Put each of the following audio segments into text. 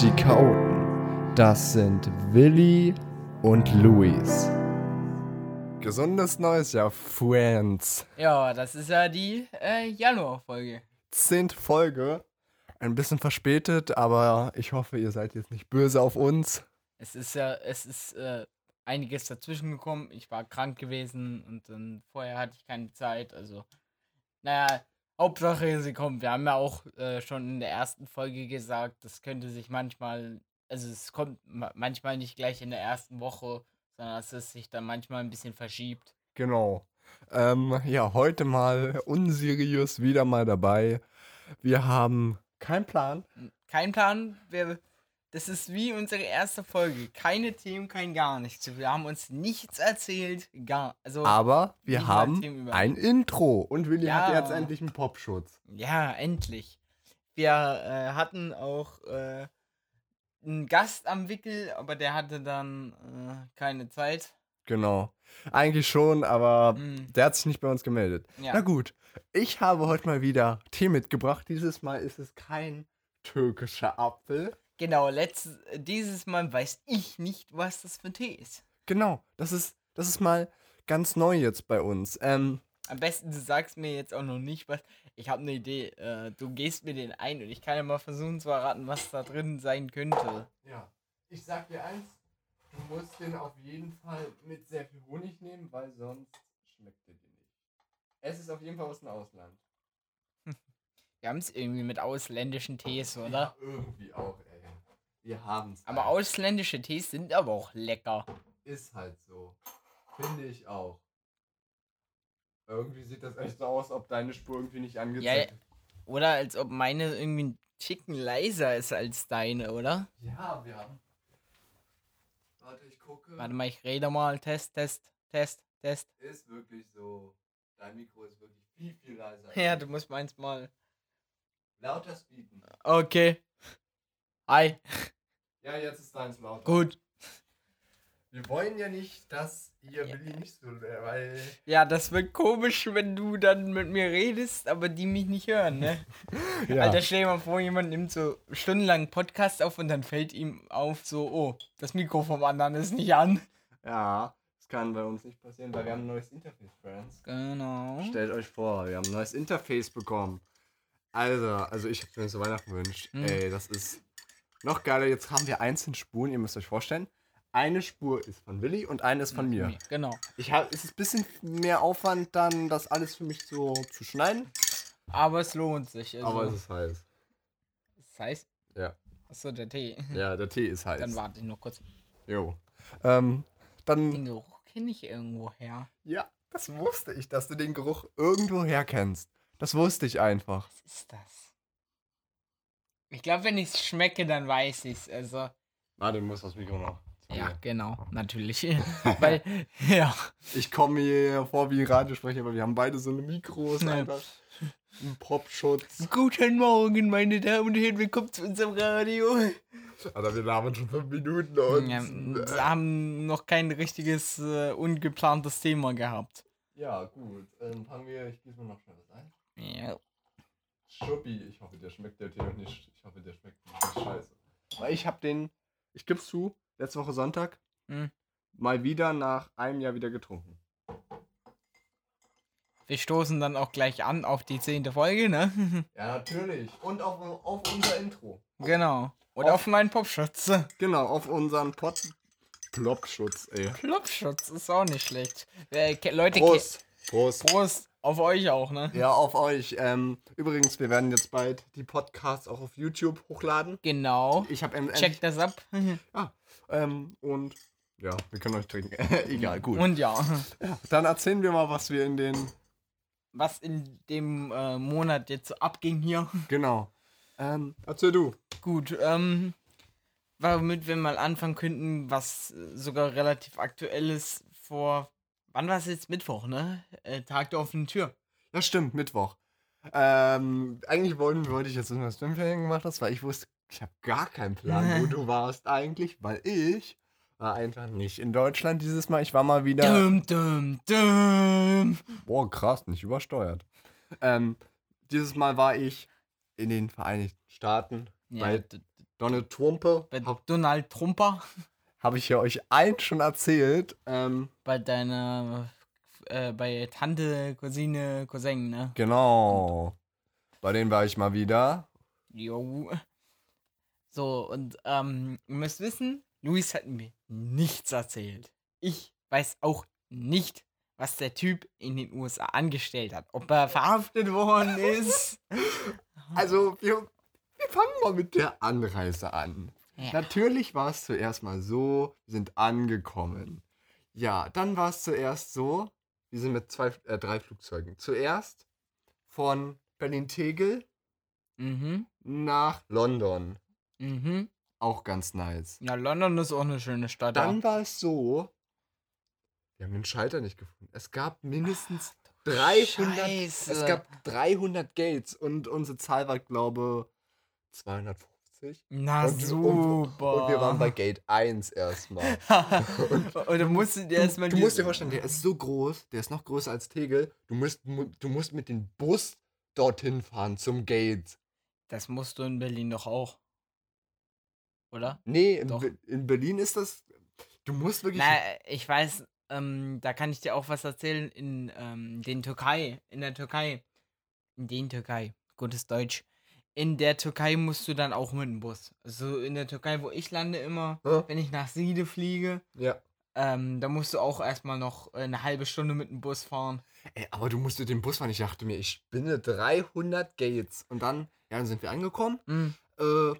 Die Chaoten, das sind Willi und Luis. Gesundes neues Jahr, Friends. Ja, das ist ja die äh, Januarfolge. Zehnte Folge. Ein bisschen verspätet, aber ich hoffe, ihr seid jetzt nicht böse auf uns. Es ist ja, es ist äh, einiges dazwischen gekommen. Ich war krank gewesen und dann vorher hatte ich keine Zeit. Also, naja, Hauptsache sie kommt. Wir haben ja auch äh, schon in der ersten Folge gesagt, das könnte sich manchmal, also es kommt ma manchmal nicht gleich in der ersten Woche, sondern dass es sich dann manchmal ein bisschen verschiebt. Genau. Ähm, ja, heute mal unseriös wieder mal dabei. Wir haben keinen Plan. Kein Plan. Wir, das ist wie unsere erste Folge. Keine Themen, kein gar nichts. Wir haben uns nichts erzählt. Gar, also, Aber wir haben ein Intro. Und Willi hat Ja. jetzt endlich einen Popschutz. Ja, endlich. Wir äh, hatten auch äh, einen Gast am Wickel, aber der hatte dann äh, keine Zeit. Genau. Eigentlich schon, aber Mm, der hat sich nicht bei uns gemeldet. ja. Na gut, ich habe heute mal wieder Tee mitgebracht. Dieses Mal ist es kein türkischer Apfel. Genau, letztes, dieses Mal weiß ich nicht, was das für ein Tee ist. Genau, das ist, das ist mal ganz neu jetzt bei uns. Ähm, Am besten, du sagst mir jetzt auch noch nicht was. Ich habe eine Idee. Äh, du gehst mir den ein und ich kann ja mal versuchen zu erraten, was da drin sein könnte. ja, ich sag dir eins, du musst den auf jeden Fall mit sehr viel Honig nehmen, weil sonst schmeckt er dir nicht. Es ist auf jeden Fall aus dem Ausland. Wir haben es irgendwie mit ausländischen Tees, oder? Ja, irgendwie auch, ey. Wir haben's. Aber halt. ausländische Tees sind aber auch lecker. Ist halt so. Finde ich auch. Irgendwie sieht das echt so aus, ob deine Spur irgendwie nicht angezeigt ist. Oder als ob meine irgendwie ein Ticken leiser ist als deine, oder? Ja, wir haben. Warte, ich gucke. Warte mal, ich rede mal. Test, Test, Test, Test. Ist wirklich so. Dein Mikro ist wirklich viel, viel leiser. Ja, du musst meins mal. Lauter speeden. Okay. Hi. Ja, jetzt ist deins lauter. Gut. Wir wollen ja nicht, dass ihr Ja. Willi nicht so, weil. Ja, das wird komisch, wenn du dann mit mir redest, aber die mich nicht hören, ne? Ja. Alter, stell dir mal vor, jemand nimmt so stundenlang einen Podcast auf und dann fällt ihm auf, so, oh, das Mikro vom anderen ist nicht an. ja, das kann bei uns nicht passieren, weil wir haben ein neues Interface, Friends. Genau. Stellt euch vor, wir haben ein neues Interface bekommen. Also, also ich habe mir zu Weihnachten gewünscht. Hm. Ey, das ist noch geiler. Jetzt haben wir einzelne Spuren, ihr müsst euch vorstellen. Eine Spur ist von Willi und eine ist von mir. Genau. Ich hab, es ist ein bisschen mehr Aufwand, dann das alles für mich so zu schneiden. Aber es lohnt sich. Also, Aber es ist heiß. das heißt, Ja. achso, der Tee. Ja, der Tee ist heiß. Dann warte ich noch kurz. Jo. Ähm, dann. Den Geruch kenne ich irgendwo her. Ja, das wusste ich, dass du den Geruch irgendwo her kennst. Das wusste ich einfach. Was ist das? Ich glaube, wenn ich es schmecke, dann weiß ich es. Also, Warte, du musst das Mikro noch. ja, genau, natürlich. Weil, ja. Ich komme mir vor wie ein Radiosprecher, aber wir haben beide so eine Mikros Ja. einfach. Ein Popschutz. Guten Morgen, meine Damen und Herren, willkommen zu unserem Radio. Alter, wir labern schon fünf Minuten und. Ja, wir haben noch kein richtiges, äh, ungeplantes Thema gehabt. Ja, gut. Ähm, fangen wir. Ich gieße mir noch schnell was ein. Ja. Schuppi, ich hoffe, der schmeckt der Tee nicht. Ich hoffe, der schmeckt nicht scheiße. Weil ich hab den, ich geb's zu, letzte Woche Sonntag, Hm. mal wieder nach einem Jahr wieder getrunken. Wir stoßen dann auch gleich an auf die zehnte Folge, ne? Ja, natürlich. Und auf, auf unser Intro. genau. Oder Auf- auf meinen Popschutz. Genau, auf unseren Pot. Plopschutz, ey. Plopschutz ist auch nicht schlecht. Äh, Leute, Prost. Prost. Prost. Auf euch auch, ne? Ja, auf euch. Ähm, übrigens, wir werden jetzt bald die Podcasts auch auf YouTube hochladen. Genau. Ich habe ähm, Checkt das ab. ähm, und ja, wir können euch trinken. Egal, gut. Und ja, Dann erzählen wir mal, was wir in den. was in dem äh, Monat jetzt so abging hier. Genau. Ähm, erzähl du. Gut, ähm, womit wir mal anfangen könnten, was sogar relativ aktuell ist, vor, wann war es jetzt? Mittwoch, ne? Äh, Tag der offenen Tür. Ja, stimmt, Mittwoch. Ähm, eigentlich wollte, wollte ich jetzt wissen, was du im Ferien gemacht hast, weil ich wusste, ich habe gar keinen Plan, wo du warst eigentlich, weil ich war einfach nicht in Deutschland dieses Mal. Ich war mal wieder. Dum, dum, dum. Boah, krass, nicht übersteuert. Ähm, dieses Mal war ich in den Vereinigten Staaten. Ja, d- Donald Trump, Bei Donald Trumper, hab ich ja euch allen schon erzählt. Ähm, bei deiner, äh, bei Tante, Cousine, Cousin, ne? genau. Bei denen war ich mal wieder. Jo. So, und ähm, ihr müsst wissen, Luis hat mir nichts erzählt. Ich weiß auch nicht, was der Typ in den USA angestellt hat. Ob er verhaftet worden ist. Also, wir, wir fangen mal mit der Anreise an. Ja. Natürlich war es zuerst mal so, wir sind angekommen. Ja, dann war es zuerst so, wir sind mit zwei, äh, drei Flugzeugen. Zuerst von Berlin-Tegel Mhm. nach London. Mhm. Auch ganz nice. Ja, London ist auch eine schöne Stadt. Dann war es so, wir haben den Schalter nicht gefunden. Es gab mindestens 300, Scheiße. es gab 300 Gates und unsere Zahl war, glaube 250. Na und, super. Und, und wir waren bei Gate 1 erstmal. und dann musstet ihr erstmal. Du musst dir vorstellen, der ist so groß, der ist noch größer als Tegel. Du musst, mu- du musst mit dem Bus dorthin fahren zum Gate. Das musst du in Berlin doch auch. Oder? Nee, in. Be in Berlin ist das. Du musst wirklich. Na, ich weiß, ähm, da kann ich dir auch was erzählen in ähm, den Türkei. In der Türkei. In den Türkei. Gutes Deutsch. In der Türkei musst du dann auch mit dem Bus. Also in der Türkei, wo ich lande immer, Ja. wenn ich nach Siede fliege, Ja. ähm, da musst du auch erstmal noch äh, eine halbe Stunde mit dem Bus fahren. Ey, aber du musst mit dem Bus fahren. Ich dachte mir, ich spinne 300 Gates. Und dann, ja, dann sind wir angekommen. Mhm. Äh,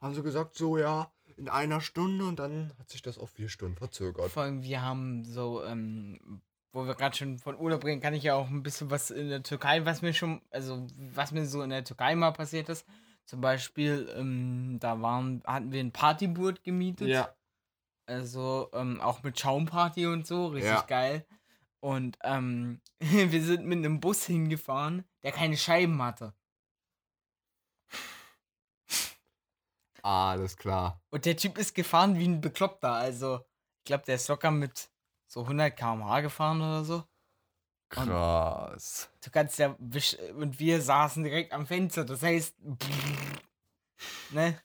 haben sie gesagt, so, ja, in einer Stunde. Und dann hat sich das auf vier Stunden verzögert. Vor allem, wir haben so, ähm, wo wir gerade schon von Urlaub reden, kann ich ja auch ein bisschen was in der Türkei, was mir schon, also was mir so in der Türkei mal passiert ist. Zum Beispiel, ähm, da waren, hatten wir ein Partyboot gemietet. Ja. Also ähm, auch mit Schaumparty und so, richtig Ja. geil. Und ähm, wir sind mit einem Bus hingefahren, der keine Scheiben hatte. Alles klar. Und der Typ ist gefahren wie ein Bekloppter. Also, ich glaube, der ist locker mit so 100 km/h gefahren oder so. Krass. Du kannst ja. Und wir saßen direkt am Fenster. Das heißt. Ne?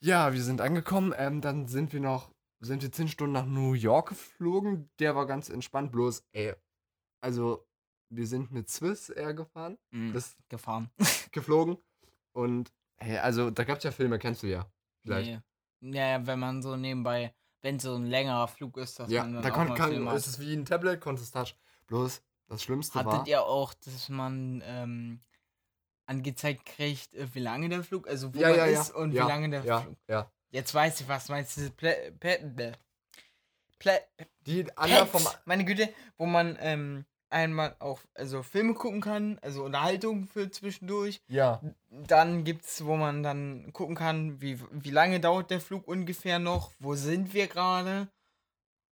Ja, wir sind angekommen. Ähm, dann sind wir noch, sind wir zehn Stunden nach New York geflogen. Der war ganz entspannt. Bloß, ey, also wir sind mit Swiss Air gefahren, Mhm, das gefahren. geflogen. Und, hey, also da gab's ja Filme, kennst du ja. Vielleicht. Nee. Ja, wenn man so nebenbei. Wenn so ein längerer Flug ist, dass Ja, man dann da auch kann, Film hat. ist es wie ein Tablet, konntest touch. Bloß, das Schlimmste war. Hattet ihr auch, dass man ähm, angezeigt kriegt, äh, wie lange der Flug, also wo ja, man ja, ja. ist und ja, wie lange der Flug. ja. Jetzt weiß ich, was meinst du? Plä, Plä, Plä, Die Anna vom. Meine Güte, wo man ähm, einmal auch also Filme gucken kann, also Unterhaltung für zwischendurch. Ja. Dann gibt's, wo man dann gucken kann, wie, wie lange dauert der Flug ungefähr noch, wo sind wir gerade.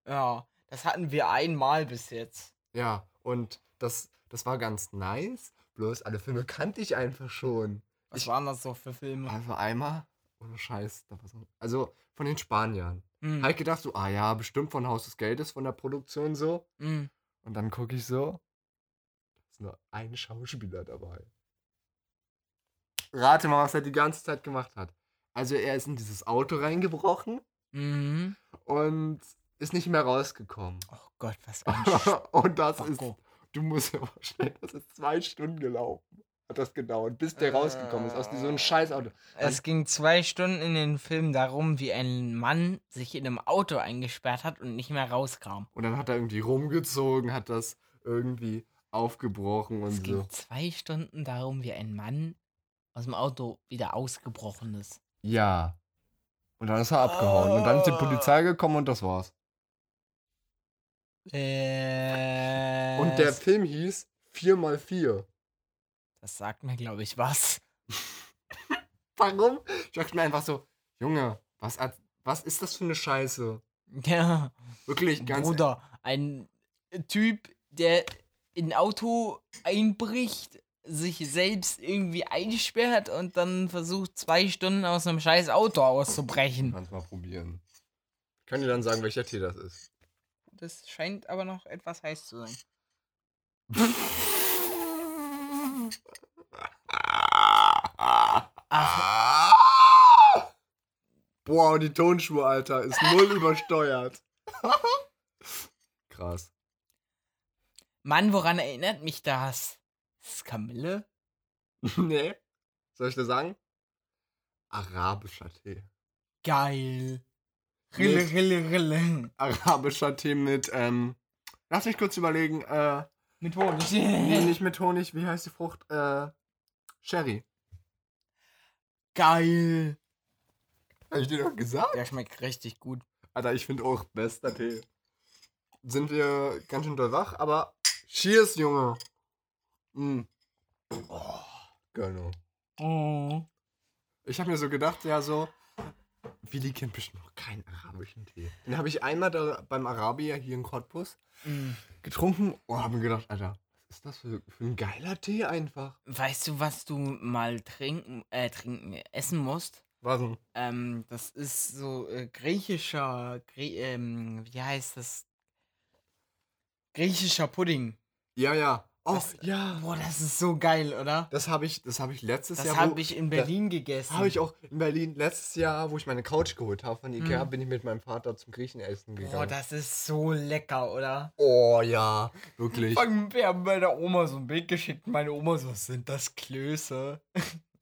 Ja, das hatten wir einmal bis jetzt. Ja, und das, das war ganz nice. Bloß alle Filme kannte ich einfach schon. Was Ich- waren das so für Filme? Also einmal, ohne Scheiß, da war so, also von den Spaniern. Hm, Halt gedacht so, ah ja, bestimmt von Haus des Geldes, von der Produktion so. hm. Und dann gucke ich so, da ist nur ein Schauspieler dabei. Rate mal, was er die ganze Zeit gemacht hat. Also er ist in dieses Auto reingebrochen Mhm. und ist nicht mehr rausgekommen. Oh Gott, was ein und das ist, Spacko. du musst dir vorstellen, das ist zwei Stunden gelaufen. Hat das gedauert, bis der rausgekommen ist aus diesem scheiß Auto. Es ging zwei Stunden in den Film darum, wie ein Mann sich in einem Auto eingesperrt hat und nicht mehr rauskam. Und dann hat er irgendwie rumgezogen, hat das irgendwie aufgebrochen und Es so. ging zwei Stunden darum, wie ein Mann aus dem Auto wieder ausgebrochen ist. Ja. Und dann ist er abgehauen. Und dann ist die Polizei gekommen und das war's. Äh, Und der Film hieß 4x4. Das sagt mir, glaube ich, was. Warum? Ich dachte mir einfach so, Junge, was, was ist das für eine Scheiße? Ja, Wirklich, ganz Bruder, ein Typ, der in ein Auto einbricht, sich selbst irgendwie einsperrt und dann versucht, zwei Stunden aus einem scheiß Auto auszubrechen. Kannst mal probieren. Ich kann dir dann sagen, welcher Tee das ist. Das scheint aber noch etwas heiß zu sein. Ach, Boah, die Tonschuhe, Alter, ist null übersteuert. Krass. Mann, woran erinnert mich das? Ist es Kamille? nee. Soll ich dir sagen? Arabischer Tee. Geil. Rille, rille, rille. Arabischer Tee mit, ähm, lass mich kurz überlegen, äh, Mit Honig. nee, nicht mit Honig, wie heißt die Frucht? Äh, Sherry. Geil. Hab ich dir doch gesagt? Der schmeckt richtig gut. Alter, ich finde auch bester Tee. Sind wir ganz schön doll wach, aber cheers, Junge. Mm. Oh, genau. Oh. Ich habe mir so gedacht, ja so, Willi kennt bestimmt noch keinen arabischen Tee. Den habe ich einmal da beim Arabier hier in Cottbus Mm. getrunken und habe mir gedacht, Alter, was ist das für, für ein geiler Tee einfach? Weißt du, was du mal trinken, äh, trinken, essen musst? Was denn? Ähm, das ist so äh, griechischer, Grie ähm, wie heißt das? Griechischer Pudding. Ja, ja. Oh, Das- ja. Boah, das ist so geil, oder? Das habe ich, das habe ich letztes Das Jahr. wo- habe ich in Berlin gegessen. Habe ich auch in Berlin letztes Jahr, wo ich meine Couch geholt habe von Ikea, Mhm. bin ich mit meinem Vater zum Griechen essen gegangen. Boah, das ist so lecker, oder? oh ja, wirklich. Wir haben bei der Oma so ein Bild geschickt. Meine Oma so, sind das Klöße?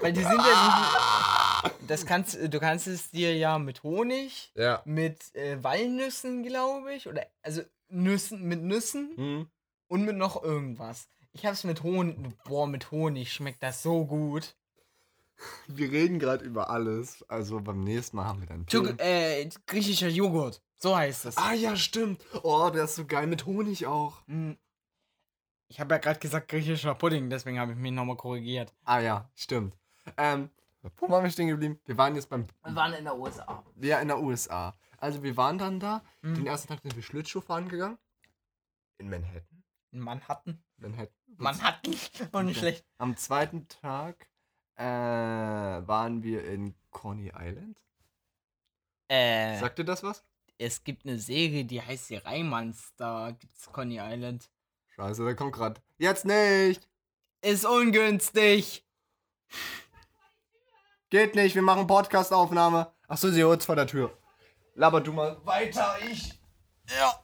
Weil die sind ja so, das kannst, du kannst es dir ja mit Honig, Ja. mit äh, Walnüssen, glaube ich, oder also Nüssen, mit Nüssen Hm. Und mit noch irgendwas. Ich hab's mit Honig, boah, mit Honig schmeckt das so gut. Wir reden gerade über alles. Also beim nächsten Mal haben wir dann. Tschuk- äh, griechischer Joghurt, so heißt es. Ah ja, stimmt. Oh, der ist so geil mit Honig auch. Mm. Ich habe ja gerade gesagt griechischer Pudding, deswegen habe ich mich nochmal korrigiert. Ah ja, stimmt. Ähm, wo waren wir stehen geblieben? Wir waren jetzt beim. Wir waren in der USA. Ja, in der USA. Also wir waren dann da. Mhm. Den ersten Tag sind wir Schlittschuh fahren gegangen. In Manhattan. Manhattan. Manhattan. Manhattan. Auch nicht Okay. schlecht. Am zweiten Tag äh, waren wir in Coney Island. Äh, Sagt dir das was? es gibt eine Serie, die heißt die Reimanns. Da gibt's Coney Island. Scheiße, der kommt gerade. Jetzt nicht! Ist ungünstig. Geht nicht, wir machen Podcast-Aufnahme. Achso, sie holt's vor der Tür. Laber du mal weiter, ich. Ja.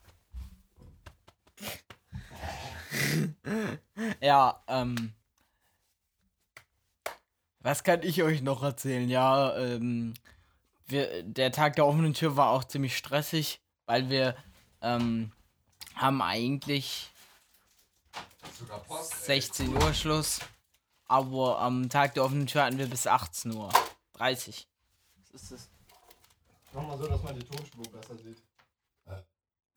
ja, ähm. Was kann ich euch noch erzählen? Ja, ähm. Wir, der Tag der offenen Tür war auch ziemlich stressig, weil wir, ähm, haben eigentlich Sogar Post. 16 Uhr Schluss. Aber am Tag der offenen Tür hatten wir bis 18 Uhr. 30. Was ist das? Mach mal so, dass man die Tonspur besser sieht. Äh,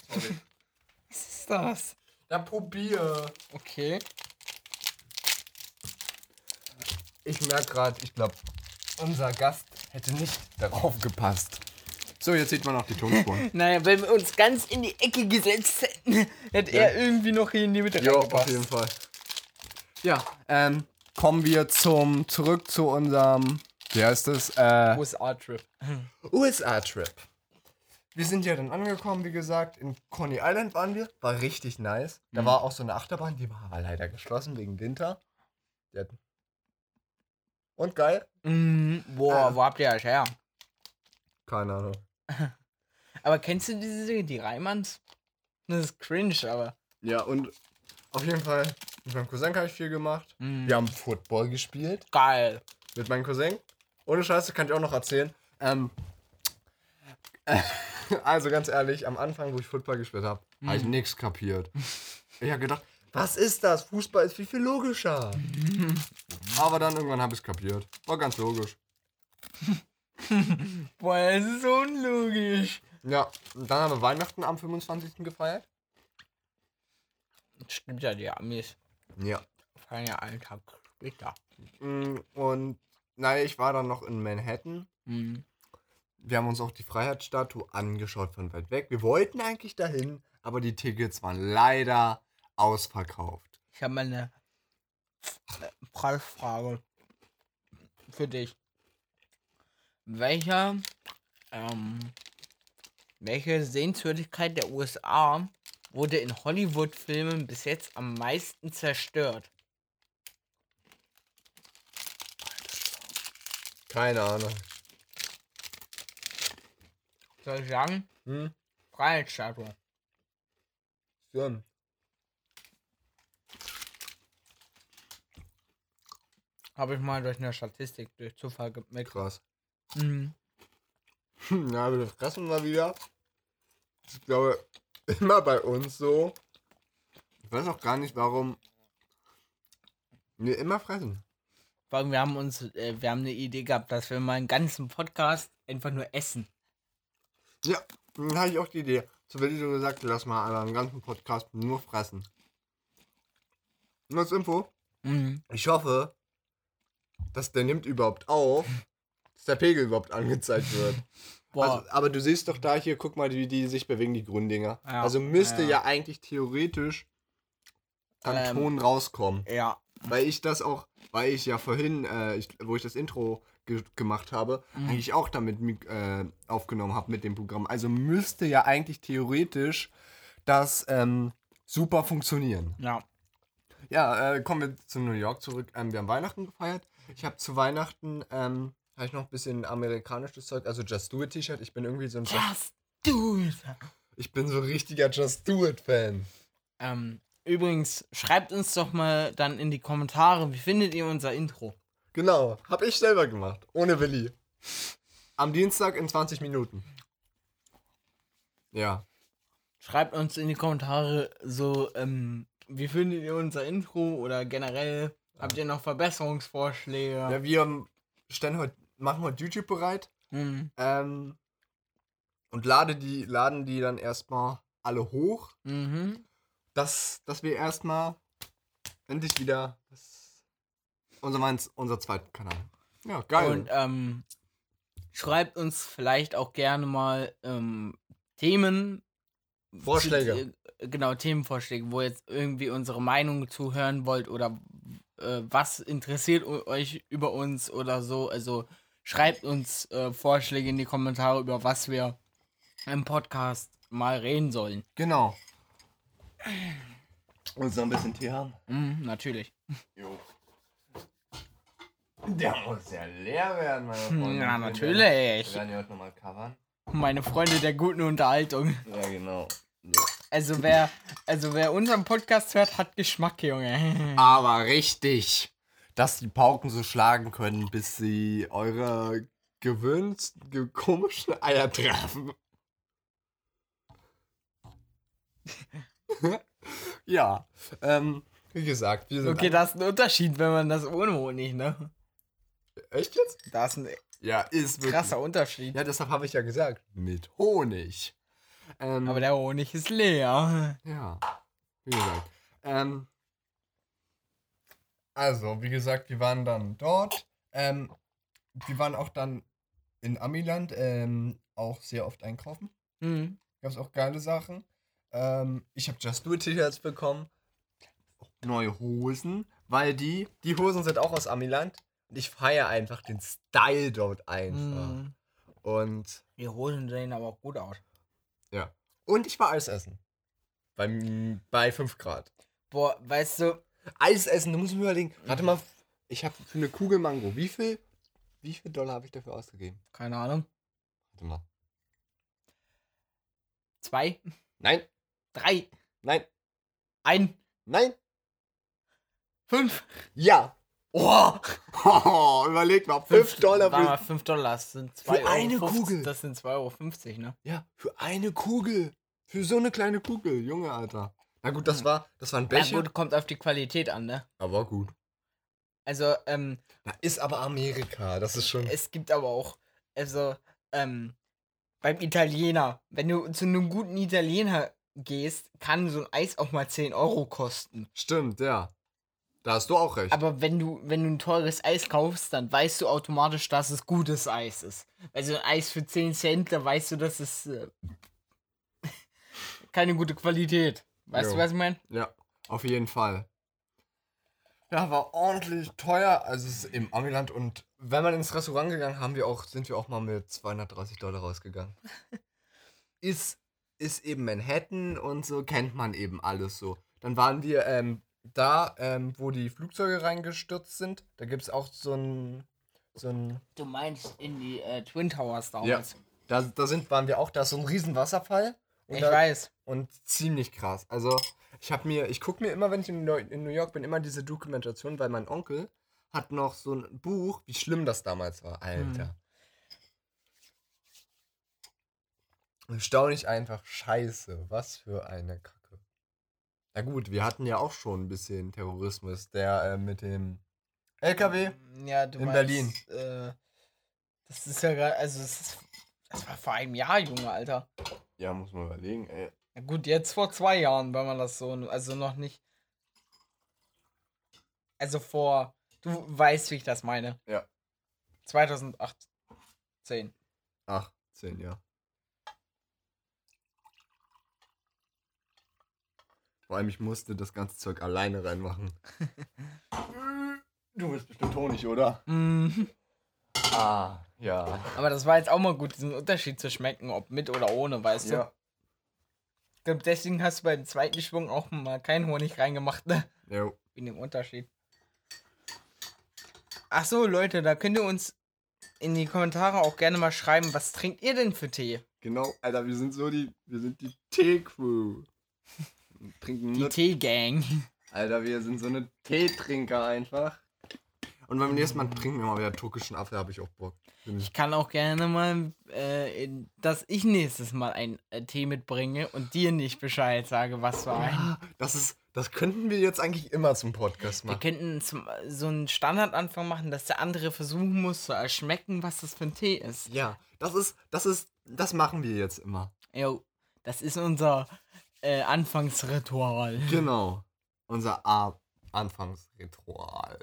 sorry. Was ist das? Ja, probier. Okay. Ich merke gerade, ich glaube, unser Gast hätte nicht darauf gepasst. So, jetzt sieht man auch die Tonspuren. Naja, wenn wir uns ganz in die Ecke gesetzt hätten, hätte Ja. er irgendwie noch hier in die Mitte Jo, auf jeden Fall. Ja, ähm, kommen wir zum zurück zu unserem, wie heißt es? Äh, USA-Trip. USA-Trip. Wir sind ja dann angekommen, wie gesagt, in Coney Island waren wir. War richtig nice. Da Mhm. war auch so eine Achterbahn, die war aber leider geschlossen wegen Winter. Die hat- Und geil? Mhm. Boah, Äh. wo habt ihr das her? Keine Ahnung. Aber kennst du diese Serie, die Reimanns? Das ist cringe, aber. Ja, und auf jeden Fall, mit meinem Cousin habe ich viel gemacht. Mhm. Wir haben Football gespielt Geil. mit meinem Cousin. Ohne Scheiße kann ich auch noch erzählen. Ähm, also ganz ehrlich, am Anfang, wo ich Football gespielt habe, habe ich Mhm. nichts kapiert. Ich habe gedacht, was ist das? Fußball ist viel, viel logischer. Aber dann irgendwann habe ich es kapiert. War ganz logisch. Boah, das ist unlogisch. Ja, und dann haben wir Weihnachten am 25. gefeiert. Stimmt ja, die Amis Ja. feiern ja einen Tag später. Mm, Und naja, ich war dann noch in Manhattan. Mhm. Wir haben uns auch die Freiheitsstatue angeschaut von weit weg. Wir wollten eigentlich dahin, aber die Tickets waren leider ausverkauft. Ich habe mal eine äh, Preisfrage für dich. Welcher, ähm, welche Sehenswürdigkeit der USA wurde in Hollywood-Filmen bis jetzt am meisten zerstört? Keine Ahnung. Soll ich sagen? Hm? Freiheitsstatue. Stimmt. Habe ich mal durch eine Statistik, durch Zufall gemerkt. Krass. Mhm. Hm, Ja, wir fressen mal wieder. Ich glaube, immer bei uns so. Ich weiß auch gar nicht, warum wir immer fressen. Wir haben uns, äh, wir haben eine Idee gehabt, dass wir mal einen ganzen Podcast einfach nur essen. Ja, dann habe ich auch die Idee. Ich so gesagt, lass mal einen ganzen Podcast nur fressen. Nur als Info. Mhm. Ich hoffe, dass der nimmt überhaupt auf, dass der Pegel überhaupt angezeigt wird. Boah, Also, aber du siehst doch da hier, guck mal, wie die sich bewegen, die Grunddinger. Ja, Also müsste ja. ja. eigentlich theoretisch dann Ähm, Ton rauskommen. ja. Weil ich das auch, weil ich ja vorhin, äh, ich, wo ich das Intro ge gemacht habe, Mhm. eigentlich auch damit äh, aufgenommen habe mit dem Programm. Also müsste ja eigentlich theoretisch das ähm, super funktionieren. Ja. Ja, äh, kommen wir zu New York zurück. Ähm, wir haben Weihnachten gefeiert. Ich habe zu Weihnachten, ähm, habe ich noch ein bisschen amerikanisches Zeug, also Just Do It T-Shirt. Ich bin irgendwie so ein, Just do it. ich bin so ein richtiger Just Do It Fan. Ähm, übrigens, schreibt uns doch mal dann in die Kommentare, wie findet ihr unser Intro? Genau, habe ich selber gemacht, ohne Willi. Am Dienstag in 20 Minuten. Ja, Schreibt uns in die Kommentare so, ähm, wie findet ihr unser Intro oder generell habt ihr noch Verbesserungsvorschläge? ja wir stellen heute, machen heute YouTube bereit Mhm. ähm, und lade die, laden die dann erstmal alle hoch, Mhm. dass, dass wir erstmal endlich wieder das, unser, meins, unser zweiten Kanal. Ja, geil. Und ähm, schreibt uns vielleicht auch gerne mal ähm, Themen. Vorschläge. Äh, Genau, Themenvorschläge, wo ihr jetzt irgendwie unsere Meinung zuhören wollt oder äh, was interessiert euch über uns oder so. Also schreibt uns äh, Vorschläge in die Kommentare, über was wir im Podcast mal reden sollen. genau. Und so ein bisschen Tee haben. Mhm, natürlich. Jo. Der muss ja leer werden, meine Freunde. Ja, Wir natürlich. werden ja heute nochmal covern. Meine Freunde der guten Unterhaltung. Ja, genau. So. Also wer, also wer unseren Podcast hört, hat Geschmack, Junge. Aber richtig, dass die Pauken so schlagen können, bis sie eure gewöhnsten, ge komischen Eier treffen. ja, ähm, wie gesagt, wir sind. Okay, da ist ein Unterschied, wenn man das ohne Honig, ne? Echt jetzt? Da ist ein Ja, ist wirklich. krasser Unterschied. Ja, deshalb habe ich ja gesagt, mit Honig. Ähm, Aber der Honig ist leer. Ja, wie gesagt. Ähm, also, wie gesagt, wir waren dann dort. Ähm, wir waren auch dann in Amiland ähm, auch sehr oft einkaufen. Mhm. Gab es auch geile Sachen. Ähm, ich habe Just Do It T-Shirts bekommen. Neue Hosen, weil die, die Hosen sind auch aus Amiland. Ich feiere einfach den Style dort einfach. Mhm. Und Die Hosen sehen aber auch gut aus. ja. Und ich war Eis essen. Bei, bei 5 Grad. Boah, weißt du, Eis essen, du musst mir überlegen. Warte mal, ich habe für eine Kugel Mango, wie viel, wie viel Dollar habe ich dafür ausgegeben? keine Ahnung. Warte mal. Zwei, Nein, drei, nein, ein, nein, fünf. ja. Oh, überleg mal, 5 Dollar Warte mal, für, fünf Dollar. Das sind zwei Für eine Euro 50, Kugel. Das sind 2,50 Euro, ne? ja, für eine Kugel. Für so eine kleine Kugel, Junge, Alter. Na gut, das war, das war ein Becher, gut, kommt auf die Qualität an, ne? aber gut. Also, ähm, Da ist aber Amerika, das ist schon. es gibt aber auch, also, ähm, beim Italiener, wenn du zu einem guten Italiener gehst, kann so ein Eis auch mal 10 Euro kosten. Stimmt, ja. Da hast du auch recht. Aber wenn du, wenn du ein teures Eis kaufst, dann weißt du automatisch, dass es gutes Eis ist. Weil so ein Eis für 10 Cent, da weißt du, dass es äh, keine gute Qualität. Weißt Jo. du, was ich meine? Ja, auf jeden Fall. Ja, war ordentlich teuer, also es ist im Amiland und wenn man ins Restaurant gegangen, haben wir auch, sind wir auch mal mit 230 Dollar rausgegangen. ist, ist eben Manhattan und so, kennt man eben alles so. Dann waren wir ähm, da, ähm, wo die Flugzeuge reingestürzt sind, da gibt es auch so ein, so ein, Du meinst in die äh, Twin Towers damals. Da, da sind, waren wir auch, da ist so ein riesen Wasserfall. Und Ich da, weiß. Und ziemlich krass. Also, ich habe mir, ich gucke mir immer, wenn ich in New, in New York bin, immer diese Dokumentation, weil mein Onkel hat noch so ein Buch, wie schlimm das damals war. Alter. Erstaunlich einfach scheiße. Was für eine Kacke. Na gut, wir hatten ja auch schon ein bisschen Terrorismus, der äh, mit dem LKW. Ja, du In meinst, Berlin. Äh, das ist ja gerade, also das, ist, das war vor einem Jahr, Junge, Alter. Ja, muss man überlegen, ey. Na gut, jetzt vor zwei Jahren, weil man das so, also noch nicht. Also vor, du weißt, wie ich das meine. Ja. 2018. 18, ja. Vor allem, ich musste das ganze Zeug alleine reinmachen. du bist bestimmt Honig, oder? Mhm. Ah, ja. Aber das war jetzt auch mal gut, diesen Unterschied zu schmecken, ob mit oder ohne, weißt du? Ja. Ich glaube, deswegen hast du beim zweiten Schwung auch mal keinen Honig reingemacht, ne? Jo. Wegen dem Unterschied. Ach so, Leute, da könnt ihr uns in die Kommentare auch gerne mal schreiben, was trinkt ihr denn für Tee? Genau, Alter, wir sind so die, wir sind die Tee-Crew. Trinken Die nur, Tee-Gang. Alter, wir sind so eine Teetrinker einfach. Und beim nächsten Mal trinken wir mal wieder türkischen Apfel, habe ich auch Bock. Bin Ich kann auch gerne mal, äh, dass ich nächstes Mal einen äh, Tee mitbringe und dir nicht Bescheid sage, was für ein. Ah, Das ist, das könnten wir jetzt eigentlich immer zum Podcast Wir machen. könnten zum, so einen Standardanfang machen, dass der andere versuchen muss zu erschmecken, was das für ein Tee ist. Ja, das ist, das ist, das machen wir jetzt immer. Jo, das ist unser äh, Anfangsritual. Genau. Unser A Anfangsritual.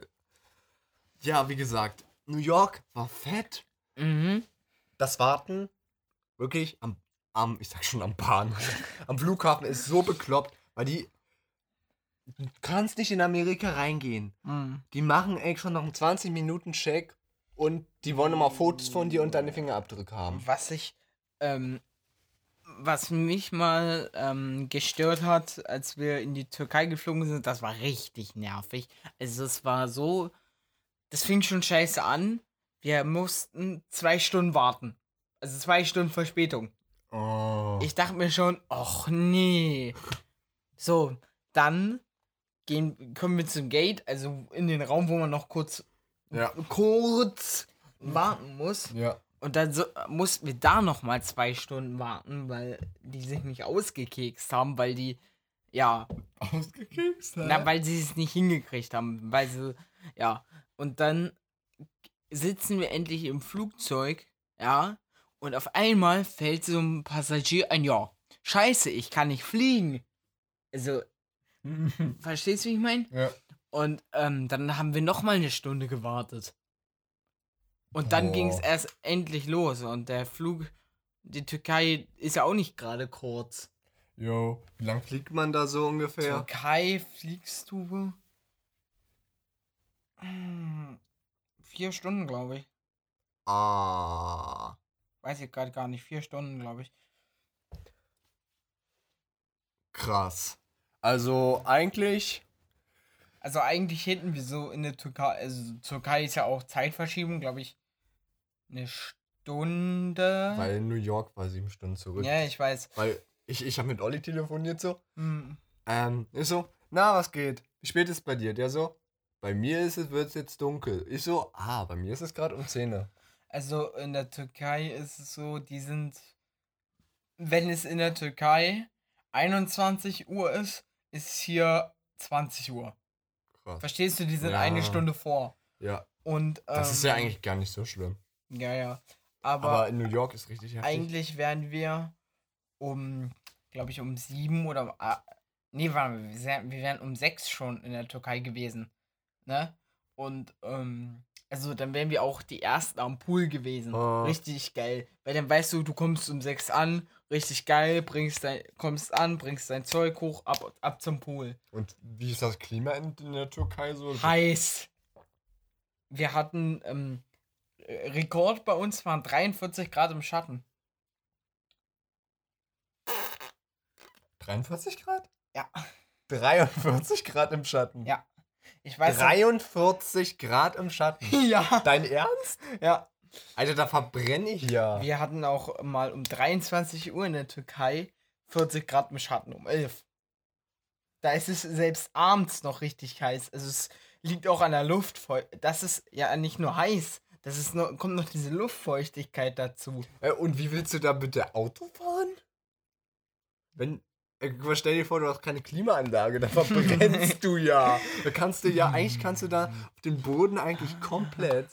Ja, wie gesagt, New York war fett. Mhm. Das Warten, wirklich am, am ich sag schon am Bahn, am Flughafen ist so bekloppt, weil die, du kannst nicht in Amerika reingehen. Mhm. Die machen echt schon noch einen 20 Minuten Check und die wollen immer Fotos von dir und deine Fingerabdrücke haben. Was ich, ähm, was mich mal ähm, gestört hat, als wir in die Türkei geflogen sind, das war richtig nervig. Also es war so, das fing schon scheiße an. Wir mussten zwei Stunden warten. Also zwei Stunden Verspätung. Oh. Ich dachte mir schon, ach nee. So, dann gehen, kommen wir zum Gate, also in den Raum, wo man noch kurz, ja. kurz warten muss. Ja. Und dann so, mussten wir da noch mal zwei Stunden warten, weil die sich nicht ausgekekst haben, weil die, ja, Ausgekekst, na, weil sie es nicht hingekriegt haben, weil sie, ja. Und dann sitzen wir endlich im Flugzeug, ja, und auf einmal fällt so ein Passagier ein, ja, scheiße, ich kann nicht fliegen. Also, verstehst du, wie ich meine? ja. Und ähm, dann haben wir noch mal eine Stunde gewartet. Und dann Oh. ging es erst endlich los. Und der Flug, die Türkei ist ja auch nicht gerade kurz. Jo. Wie lang fliegt man da so ungefähr? Türkei fliegst du Hm, vier Stunden, glaube ich. Ah. Weiß ich gerade gar nicht. Vier Stunden, glaube ich. Krass. Also eigentlich. Also eigentlich hätten wir so in der Türkei, also Türkei ist ja auch Zeitverschiebung, glaube ich, eine Stunde. Weil New York war sieben Stunden zurück. ja, ich weiß. Weil ich, ich habe mit Olli telefoniert so. Hm, Ähm, ich so, na, was geht? Wie spät ist bei dir? Der so, bei mir ist es, wird es jetzt dunkel. Ich so, ah, bei mir ist es gerade um 10 Uhr. Also in der Türkei ist es so, die sind, wenn es in der Türkei 21 Uhr ist, ist hier 20 Uhr. Krass. Verstehst du, die sind Ja. eine Stunde vor. Ja, Und, das ist ja ähm, eigentlich gar nicht so schlimm. Ja, ja. Aber, Aber in New York ist richtig heftig. eigentlich wären wir um, glaube ich, um sieben oder. ah, nee, warte, wir wären, wir wären um sechs schon in der Türkei gewesen. Ne? Und, ähm, also dann wären wir auch die ersten am Pool gewesen. Oh. Richtig geil. Weil dann weißt du, du kommst um sechs an, richtig geil, bringst dein, kommst an, bringst dein Zeug hoch, ab, ab zum Pool. Und wie ist das Klima in, in der Türkei so? Heiß. Wir hatten, ähm, äh, Rekord bei uns waren 43 Grad im Schatten. 43 Grad? Ja. 43 Grad im Schatten. Ja. Ich weiß. 43 Grad im Schatten. ja. Dein Ernst? Ja. Alter, da verbrenne ich ja. Wir hatten auch mal um 23 Uhr in der Türkei 40 Grad im Schatten um 11. Da ist es selbst abends noch richtig heiß. Also es liegt auch an der Luftfeuchtigkeit. Das ist ja nicht nur heiß, das ist noch, kommt noch diese Luftfeuchtigkeit dazu. Äh, Und wie willst du da bitte Auto fahren? Wenn. äh, guck mal, Stell dir vor, du hast keine Klimaanlage, da verbrennst du ja. Da kannst du ja, eigentlich kannst du da auf den Boden eigentlich komplett,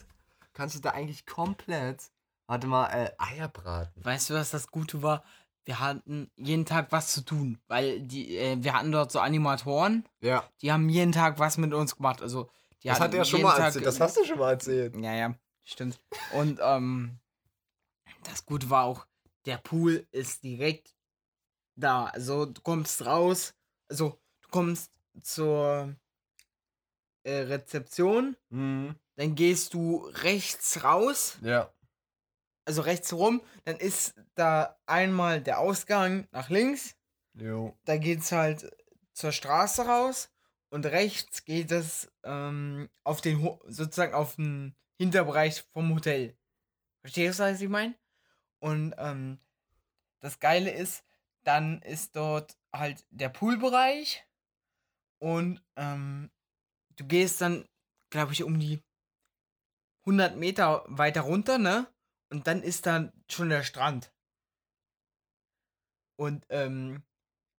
kannst du da eigentlich komplett, warte mal, äh, Eier braten. Weißt du, was das Gute war? Wir hatten jeden Tag was zu tun, weil die, äh, wir hatten dort so Animatoren, Ja, die haben jeden Tag was mit uns gemacht. Also, die das hat er schon mal Tag- erzählt, das hast du schon mal erzählt. Ja, ja, stimmt. Und ähm, das Gute war auch, der Pool ist direkt da. Also du kommst raus, also du kommst zur äh, Rezeption, Mhm. dann gehst du rechts raus, Ja. also rechts rum, dann ist da einmal der Ausgang nach links, Jo. da geht's halt zur Straße raus und rechts geht es ähm, auf den Ho sozusagen auf den Hinterbereich vom Hotel. Verstehst du, was ich meine? Und ähm, das Geile ist, dann ist dort halt der Poolbereich und ähm, du gehst dann, glaube ich, um die 100 Meter weiter runter, ne? Und dann ist dann schon der Strand. Und ähm,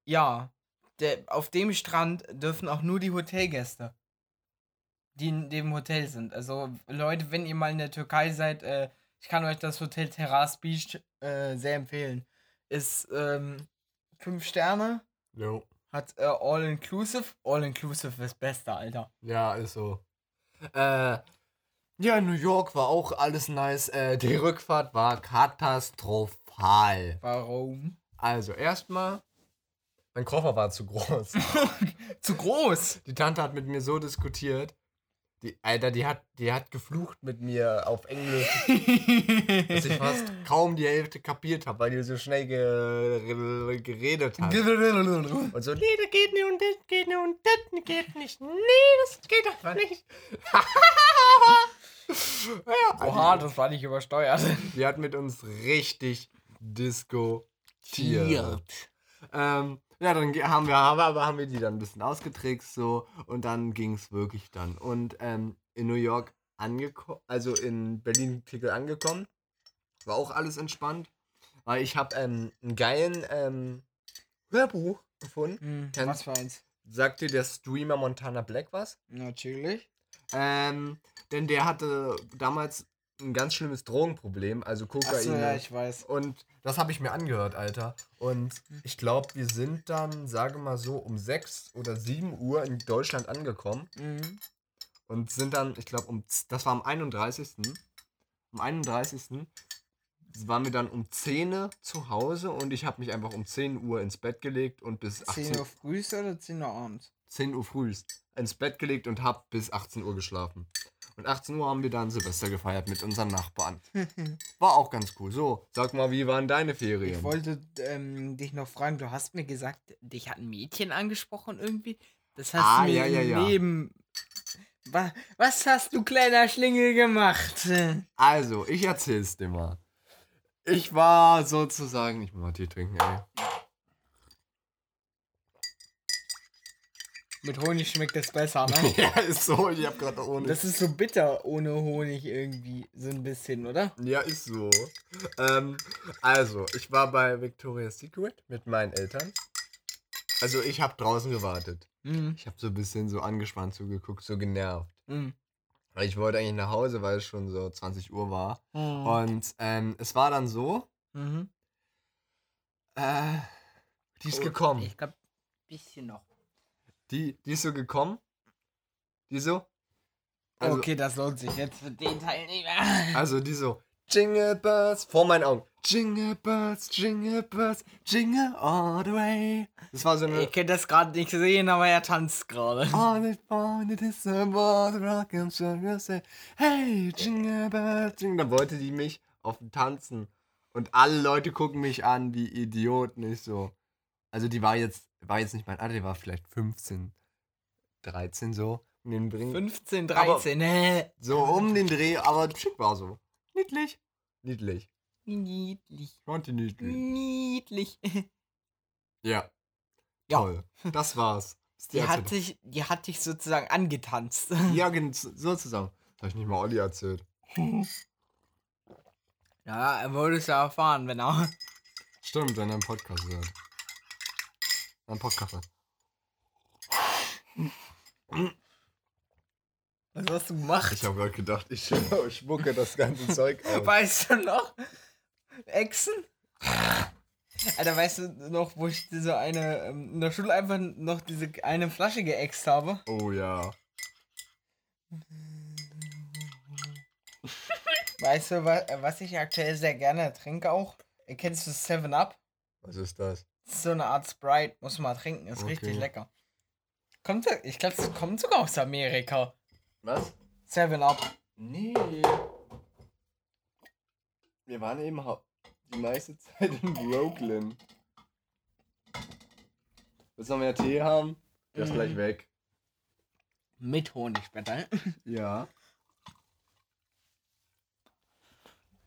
ja, der, auf dem Strand dürfen auch nur die Hotelgäste, die in dem Hotel sind. Also Leute, wenn ihr mal in der Türkei seid, äh, ich kann euch das Hotel Terrace Beach äh, sehr empfehlen. Ist ähm, fünf Sterne, Jo. hat äh, All Inclusive. All Inclusive ist bester, Alter. Ja, ist so. Äh, ja, in New York war auch alles nice. Äh, die Rückfahrt war katastrophal. Warum? Also, erstmal, mein Koffer war zu groß. Zu groß. Die Tante hat mit mir so diskutiert. Die, Alter, die hat, die hat geflucht mit mir auf Englisch, dass ich fast kaum die Hälfte kapiert habe, weil die so schnell ge geredet hat. Und so, nee, das geht nicht und das geht nicht und das geht nicht. Nee, das geht einfach nicht. ja, Oha, das war nicht übersteuert. Die hat mit uns richtig diskutiert. Ähm, ja, dann haben wir, haben, wir- haben wir die dann ein bisschen ausgetrickst so und dann ging es wirklich dann. Und ähm, in New York angekommen, also in Berlin-Tickel angekommen, war auch alles entspannt, weil ich habe ähm, einen geilen ähm, Hörbuch gefunden. Hm, Kennt- was für eins? Sagt dir der Streamer Montana Black was? Natürlich. Ähm, denn der hatte damals ein ganz schlimmes Drogenproblem, also Kokain. Achso, ja, ich weiß. Und das habe ich mir angehört, Alter. Und ich glaube, wir sind dann, sage mal so, um 6 oder 7 Uhr in Deutschland angekommen. Mhm. Und sind dann, ich glaube, um, das war am 31. Am 31. waren wir dann um 10 Uhr zu Hause und ich habe mich einfach um 10 Uhr ins Bett gelegt und bis 10 18 Uhr früh oder 10 Uhr abends? 10 Uhr früh ins Bett gelegt und habe bis 18 Uhr geschlafen. Und 18 Uhr haben wir dann Silvester gefeiert mit unseren Nachbarn. War auch ganz cool. So, sag mal, wie waren deine Ferien? Ich wollte ähm, dich noch fragen, du hast mir gesagt, dich hat ein Mädchen angesprochen irgendwie. Das hast Ah, du mir ja, ja, im ja. Was hast du, kleiner Schlingel, gemacht? Also, ich erzähl's dir mal. Ich war sozusagen. Ich muss mal Tee trinken, ey. Mit Honig schmeckt es besser, ne? ja, ist so. Ich hab gerade ohne. Das ist so bitter ohne Honig irgendwie, so ein bisschen, oder? ja, ist so. Ähm, also, ich war bei Victoria's Secret mit meinen Eltern. Also, ich habe draußen gewartet. Mhm. Ich habe so ein bisschen so angespannt zugeguckt, so genervt. Mhm. Weil ich wollte eigentlich nach Hause, weil es schon so 20 Uhr war. Mhm. Und ähm, es war dann so, Mhm. äh, die ist Oh, gekommen. Ich glaube, bisschen noch. Die, die ist so gekommen. Die so. Also, okay, das lohnt sich jetzt für den Teil nicht mehr. also die so. Jingle Birds vor meinen Augen. Jingle Birds, Jingle Birds, Jingle all the way. Das war so eine. Ihr könnt das gerade nicht sehen, aber er tanzt gerade. All it wanted is a ball, rock and say, Hey, Jingle Birds, Jingle. Dann wollte die mich auf dem Tanzen. Und alle Leute gucken mich an wie Idioten. Ich so. Also die war jetzt, war jetzt nicht mein Alter, die war vielleicht 15, 13 so. Um den Bring. 15, Aber- 13, hä? So um den Dreh, aber schick war so. Niedlich. Niedlich. Niedlich. Die niedlich. Niedlich. Ja. Ja. Toll. Das war's. Ist Die hat, dich, die hat dich sozusagen angetanzt. Ja, gen- sozusagen. Das habe ich nicht mal Olli erzählt. Ja, er würde es ja erfahren, wenn er. Stimmt, wenn er einen Podcast hört. Ein Podcast. Was hast du gemacht? Ich habe gerade gedacht, ich schmucke das ganze Zeug aus. Weißt du noch? Echsen? Alter, weißt du noch, wo ich diese eine, ähm, in der Schule einfach noch diese eine Flasche geäxt habe? Oh ja. Weißt du, wa was ich aktuell sehr gerne trinke auch? Kennst du 7 Up? Was ist das? So eine Art Sprite, muss man trinken, ist Okay. richtig lecker. Kommt, ich glaube, das kommt sogar aus Amerika. Was? 7 Up. Nee. Wir waren eben die meiste Zeit in Brooklyn. Willst du noch mehr Tee haben? Der ist Mhm. gleich weg. Mit Honigspetter. Ja.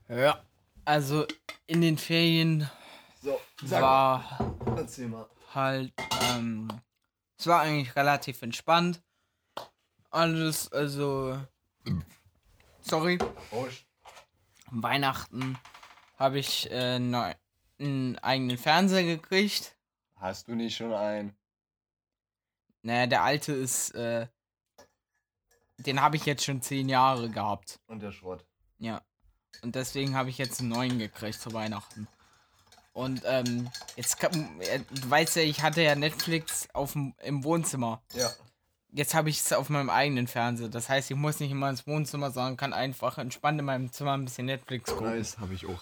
Ja. Also in den Ferien So, war erzähl mal. halt, ähm, es war eigentlich relativ entspannt. Alles, also, sorry, Prost. Weihnachten habe ich äh, neu, einen eigenen Fernseher gekriegt. Hast du nicht schon einen? Naja, der alte ist, äh, den habe ich jetzt schon zehn Jahre gehabt. Und der Schrott. Ja. Und deswegen habe ich jetzt einen neuen gekriegt zu Weihnachten. Und ähm, jetzt kann, äh, du weißt ja, ich hatte ja Netflix auf im Wohnzimmer. Ja. Jetzt habe ich es auf meinem eigenen Fernseher. Das heißt, ich muss nicht immer ins Wohnzimmer, sondern kann einfach entspannt in meinem Zimmer ein bisschen Netflix gucken. Nice, habe ich auch.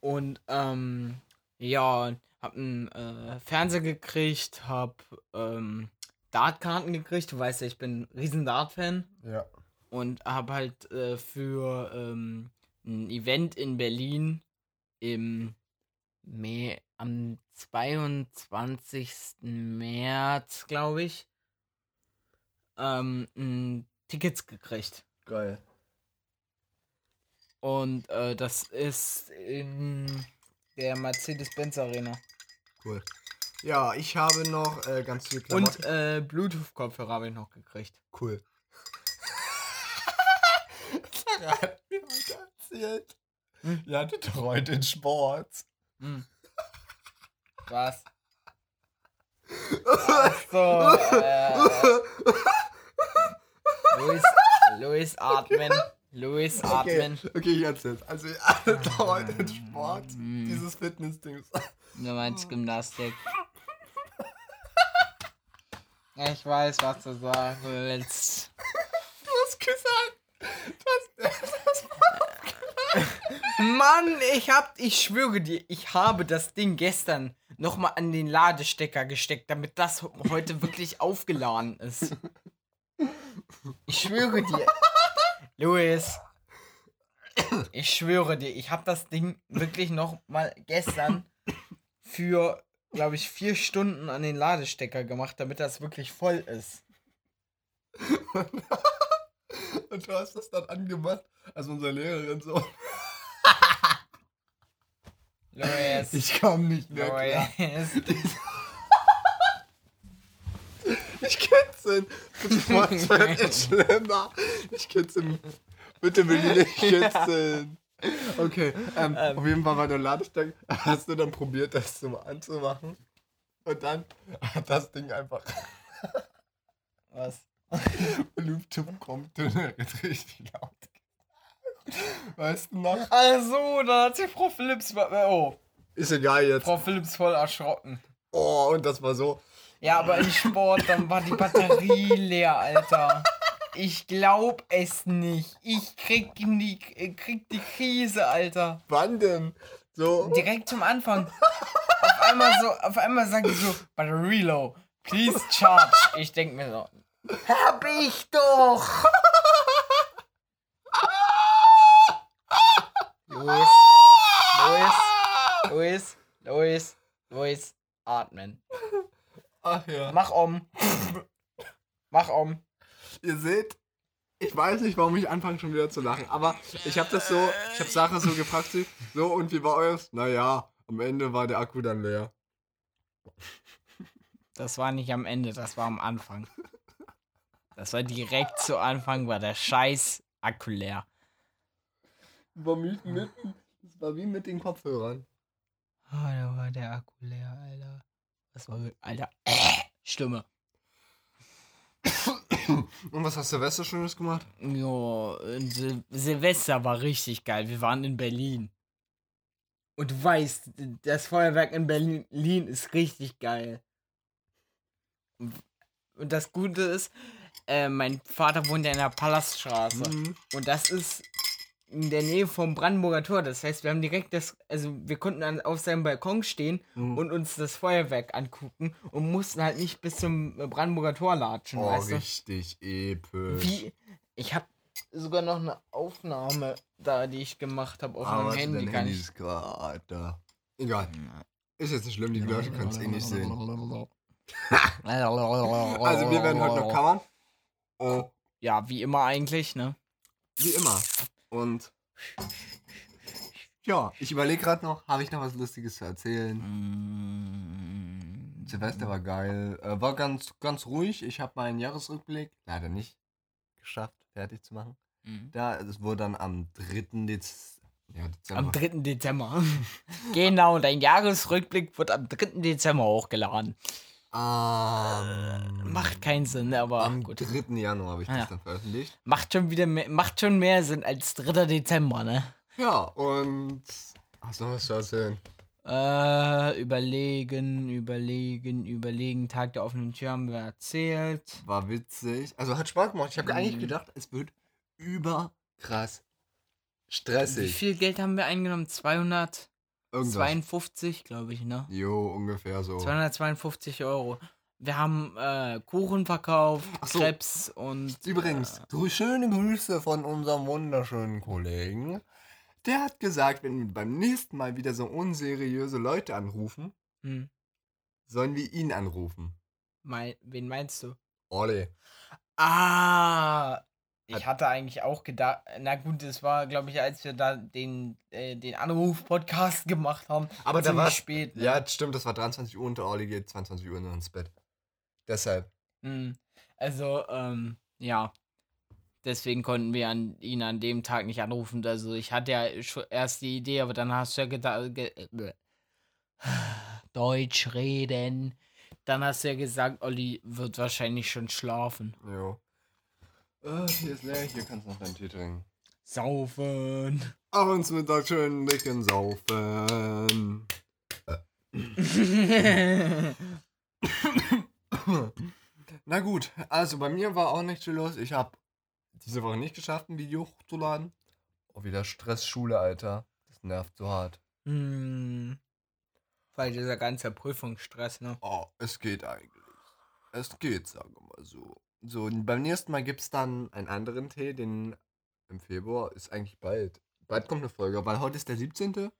Und ähm, ja, hab einen äh, Fernseher gekriegt, hab ähm, Dartkarten gekriegt. Du weißt ja, ich bin ein riesen Dart-Fan. Ja. Und hab halt äh, für ähm, ein Event in Berlin im Mä am 22. März, glaube ich, ähm, Tickets gekriegt. Geil. Und äh, das ist in der Mercedes-Benz Arena. Cool. Ja, ich habe noch äh, ganz viel Und äh, Bluetooth-Kopfhörer habe ich noch gekriegt. cool. Sarah hat mir heute erzählt. Hm? Ihr hattet doch heute den Sport. Hm. Was? Ach so, äh, Luis, Luis atmen. Luis Okay, atmen. okay, ich erzähl's. Also ihr doch heute den Sport. Hm. Dieses Fitness-Ding. Du meinst Gymnastik. Ich weiß, was du sagen willst. Du hast gesagt. Du hast, das Mann, ich hab, ich schwöre dir, ich habe das Ding gestern nochmal an den Ladestecker gesteckt, damit das heute wirklich aufgeladen ist. Ich schwöre dir. Luis. Ich schwöre dir, ich habe das Ding wirklich noch mal gestern für, glaube ich, vier Stunden an den Ladestecker gemacht, damit das wirklich voll ist. Und du hast das dann angemacht, also unsere Lehrerin so. Luis. Ich kam nicht mehr klar. Luis. Ich kitzeln. Das wird jetzt schlimmer. Ich kitzeln. Bitte will ich nicht kitzeln. Okay, ähm, Ähm. auf jeden Fall war der Ladestecker. Hast du dann probiert, das so anzumachen? Und dann hat das Ding einfach Was? Bluetooth kommt wird richtig laut. Weißt du noch? Also, da hat sich Frau Philips. Oh, Ist egal jetzt. Frau Philips voll erschrocken. Oh, und das war so. Ja, aber im Sport, dann war die Batterie leer, Alter. Ich glaub es nicht. Ich krieg die, äh, krieg die Krise, Alter. Wann denn? So. Direkt zum Anfang. Auf einmal so, auf einmal sagt die so, Battery low. Please charge. Ich denk mir so, hab ich doch. Luis, Luis, Luis, Luis, Luis, atmen. Ach ja. Mach um. Mach um. Ihr seht, Ich weiß nicht, warum ich anfange schon wieder zu lachen, aber ich habe das so, ich habe Sache so gefragt, sie, so und wie war eures? Naja, am Ende war der Akku dann leer. Das war nicht am Ende, das war am Anfang. Das war direkt zu Anfang, war der scheiß Akku leer. War mit, mit, das war wie mit den Kopfhörern. Oh, da war der Akku leer, Alter. Was war Alter, Stimme. Und was hast Silvester Schönes gemacht? Jo, Sil Silvester war richtig geil. Wir waren in Berlin. Und du weißt, das Feuerwerk in Berlin ist richtig geil. Und das Gute ist, äh, mein Vater wohnt ja in der Palaststraße. Mhm. Und das ist in der Nähe vom Brandenburger Tor. Das heißt, wir haben direkt das, also wir konnten dann auf seinem Balkon stehen Mhm. und uns das Feuerwerk angucken und mussten halt nicht bis zum Brandenburger Tor latschen, Oh, weißt du? richtig episch. Wie? Ich habe sogar noch eine Aufnahme da, die ich gemacht habe auf Aber meinem Handy. dein Handy ist gerade da. Egal. Ist jetzt nicht schlimm, die Leute können es eh nicht sehen. Also wir werden heute noch covern. Oh, Ja, wie immer eigentlich, ne? wie immer. Und ja, ich überlege gerade noch, habe ich noch was Lustiges zu erzählen? Mm. Silvester war geil. Äh, war ganz, ganz ruhig. Ich habe meinen Jahresrückblick leider nicht geschafft, fertig zu machen. Mhm. Da, es wurde dann am 3. Dez ja, Dezember. Am 3. Dezember. genau, dein Jahresrückblick wird am 3. Dezember hochgeladen. Am- Macht keinen Sinn, aber Am gut. 3. Januar habe ich Ah, das ja. dann veröffentlicht. Macht schon wieder mehr, macht schon mehr Sinn als 3. Dezember, ne? Ja, und. Hast du noch was zu erzählen? Äh, überlegen, überlegen, überlegen. Tag der offenen Tür haben wir erzählt. War witzig. Also hat Spaß gemacht. Ich habe eigentlich Mhm. gedacht, es wird überkrass Wie stressig. viel Geld haben wir eingenommen? 252, Irgendwas. glaube ich, ne? Jo, ungefähr so. 252 Euro. Wir haben äh, Kuchen verkauft, so. Krebs und. Übrigens, du schöne Grüße von unserem wunderschönen Kollegen. Der hat gesagt, wenn wir beim nächsten Mal wieder so unseriöse Leute anrufen, Hm, sollen wir ihn anrufen. mein, wen meinst du? Olli. Ah! Ich Hat- hatte eigentlich auch gedacht, na gut, es war, glaube ich, als wir da den, äh, den Anruf-Podcast gemacht haben. Aber da war spät. ne? Ja, stimmt, das war 23 Uhr und der Olli geht 22 Uhr nur ins Bett. Deshalb. Hm, Also, ähm, ja. Deswegen konnten wir an, ihn an dem Tag nicht anrufen. Also, ich hatte ja schon erst die Idee, aber dann hast du ja gedacht. Ge äh, Deutsch reden. Dann hast du ja gesagt, Olli wird wahrscheinlich schon schlafen. Jo. Äh, hier ist leer, hier kannst du noch deinen Tee trinken. Saufen. Abends Mittag schön dicken Saufen. Na gut, also bei mir war auch nicht viel los. Ich habe diese Woche nicht geschafft, ein Video hochzuladen. Oh, wieder Stress, Schule, Alter. Das nervt so hart. hm. Weil dieser ganze Prüfungsstress, ne? Oh, es geht eigentlich. Es geht, sagen wir mal so. So, beim nächsten Mal gibt es dann einen anderen Tee, den im Februar ist eigentlich bald. Bald kommt eine Folge, weil heute ist der 17.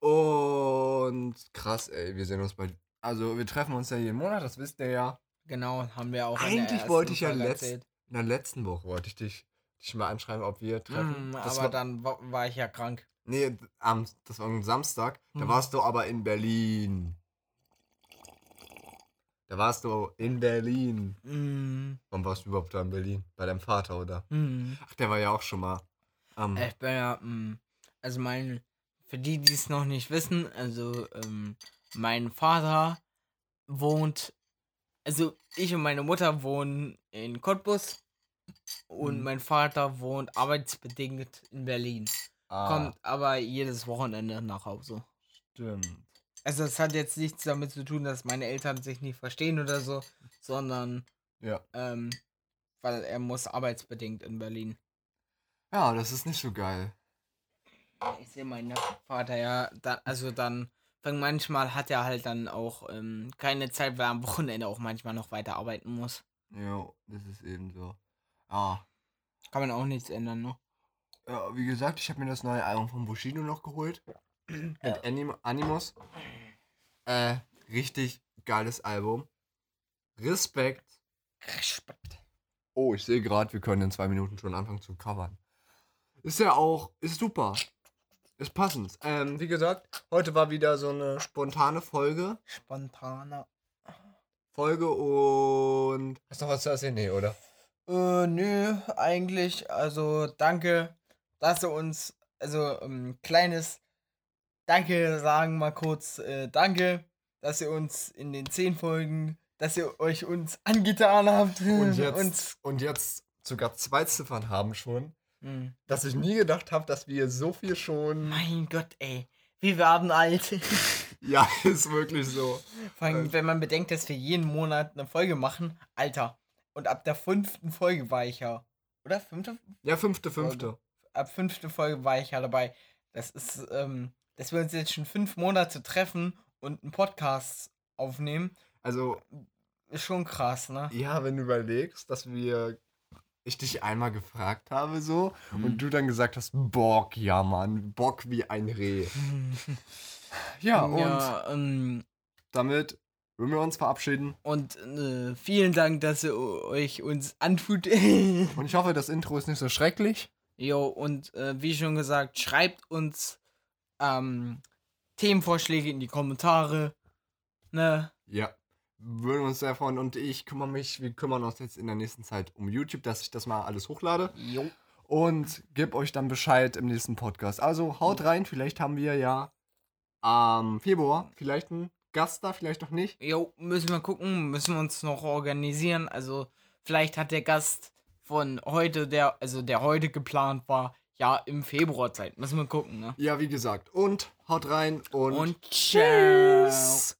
Und krass, ey, wir sehen uns bald. Also, wir treffen uns ja jeden Monat, das wisst ihr ja. Genau, haben wir auch. Eigentlich wollte ich ja letzt, in der letzten Woche wollte ich dich, dich mal anschreiben, ob wir treffen. Das aber war, dann wa- war ich ja krank. Nee, am, das war am Samstag. Da Hm. warst du aber in Berlin. Da warst du in Berlin. Hm, Wann warst du überhaupt da in Berlin? Bei deinem Vater, oder? hm. Ach, der war ja auch schon mal. am Ich bin ja, mm, also mein, für die, die es noch nicht wissen, also ähm, mein Vater wohnt, also ich und meine Mutter wohnen in Cottbus und Mhm. mein Vater wohnt arbeitsbedingt in Berlin. ah, Kommt aber jedes Wochenende nach Hause. Stimmt. Also es hat jetzt nichts damit zu tun, dass meine Eltern sich nicht verstehen oder so, sondern Ja. ähm, weil er muss arbeitsbedingt in Berlin. Ja, das ist nicht so geil. Ich sehe meinen Vater ja, da, also dann, weil manchmal hat er halt dann auch ähm, keine Zeit, weil er am Wochenende auch manchmal noch weiter arbeiten muss. Ja, das ist eben so. Ah. Kann man auch nichts ändern, ne? Ja, wie gesagt, ich habe mir das neue Album von Bushido noch geholt. Mit Anim Animus. Äh, richtig geiles Album. Respekt. Respekt. Oh, ich sehe gerade, wir können in zwei Minuten schon anfangen zu covern. Ist ja auch, ist super. Ist passend. Ähm, wie gesagt, heute war wieder so eine spontane Folge. Spontaner. Folge und. Hast du noch was zu erzählen? Nee, oder? Äh, nö, eigentlich. Also danke, dass ihr uns, also ähm, kleines Danke sagen mal kurz. Äh, danke, dass ihr uns in den zehn Folgen, dass ihr euch uns angetan habt. Und jetzt, uns, und jetzt sogar zwei Ziffern haben schon. Hm. Dass ich nie gedacht habe, dass wir so viel schon. Mein Gott, ey. Wir werden alt. Ja, ist wirklich so. Vor allem, Äh. wenn man bedenkt, dass wir jeden Monat eine Folge machen. Alter. Und ab der fünften Folge war ich ja. Oder? Fünfte? Ja, fünfte, fünfte. Ab fünfte Folge war ich ja dabei. Das ist, ähm, dass wir uns jetzt schon fünf Monate treffen und einen Podcast aufnehmen, Also, ist schon krass, ne? ja, wenn du überlegst, dass wir. Ich dich einmal gefragt habe, so. Und du dann gesagt hast: Bock, ja, Mann. Bock wie ein Reh. Ja, und ja, ähm, damit würden wir uns verabschieden. und äh, vielen Dank, dass ihr euch uns antut. Und ich hoffe, das Intro ist nicht so schrecklich. Jo, und äh, wie schon gesagt, schreibt uns ähm, Themenvorschläge in die Kommentare. Ne? Ja. Würden uns sehr freuen. Und ich kümmere mich, wir kümmern uns jetzt in der nächsten Zeit um YouTube, dass ich das mal alles hochlade. Jo. Und gebe euch dann Bescheid im nächsten Podcast. Also haut rein, vielleicht haben wir ja am Februar vielleicht einen Gast da, vielleicht auch nicht. Jo, müssen wir gucken, müssen wir uns noch organisieren. Also, vielleicht hat der Gast von heute, der, also der heute geplant war, ja, im Februar Zeit. Müssen wir gucken, ne? Ja, wie gesagt. Und haut rein und, Und tschüss.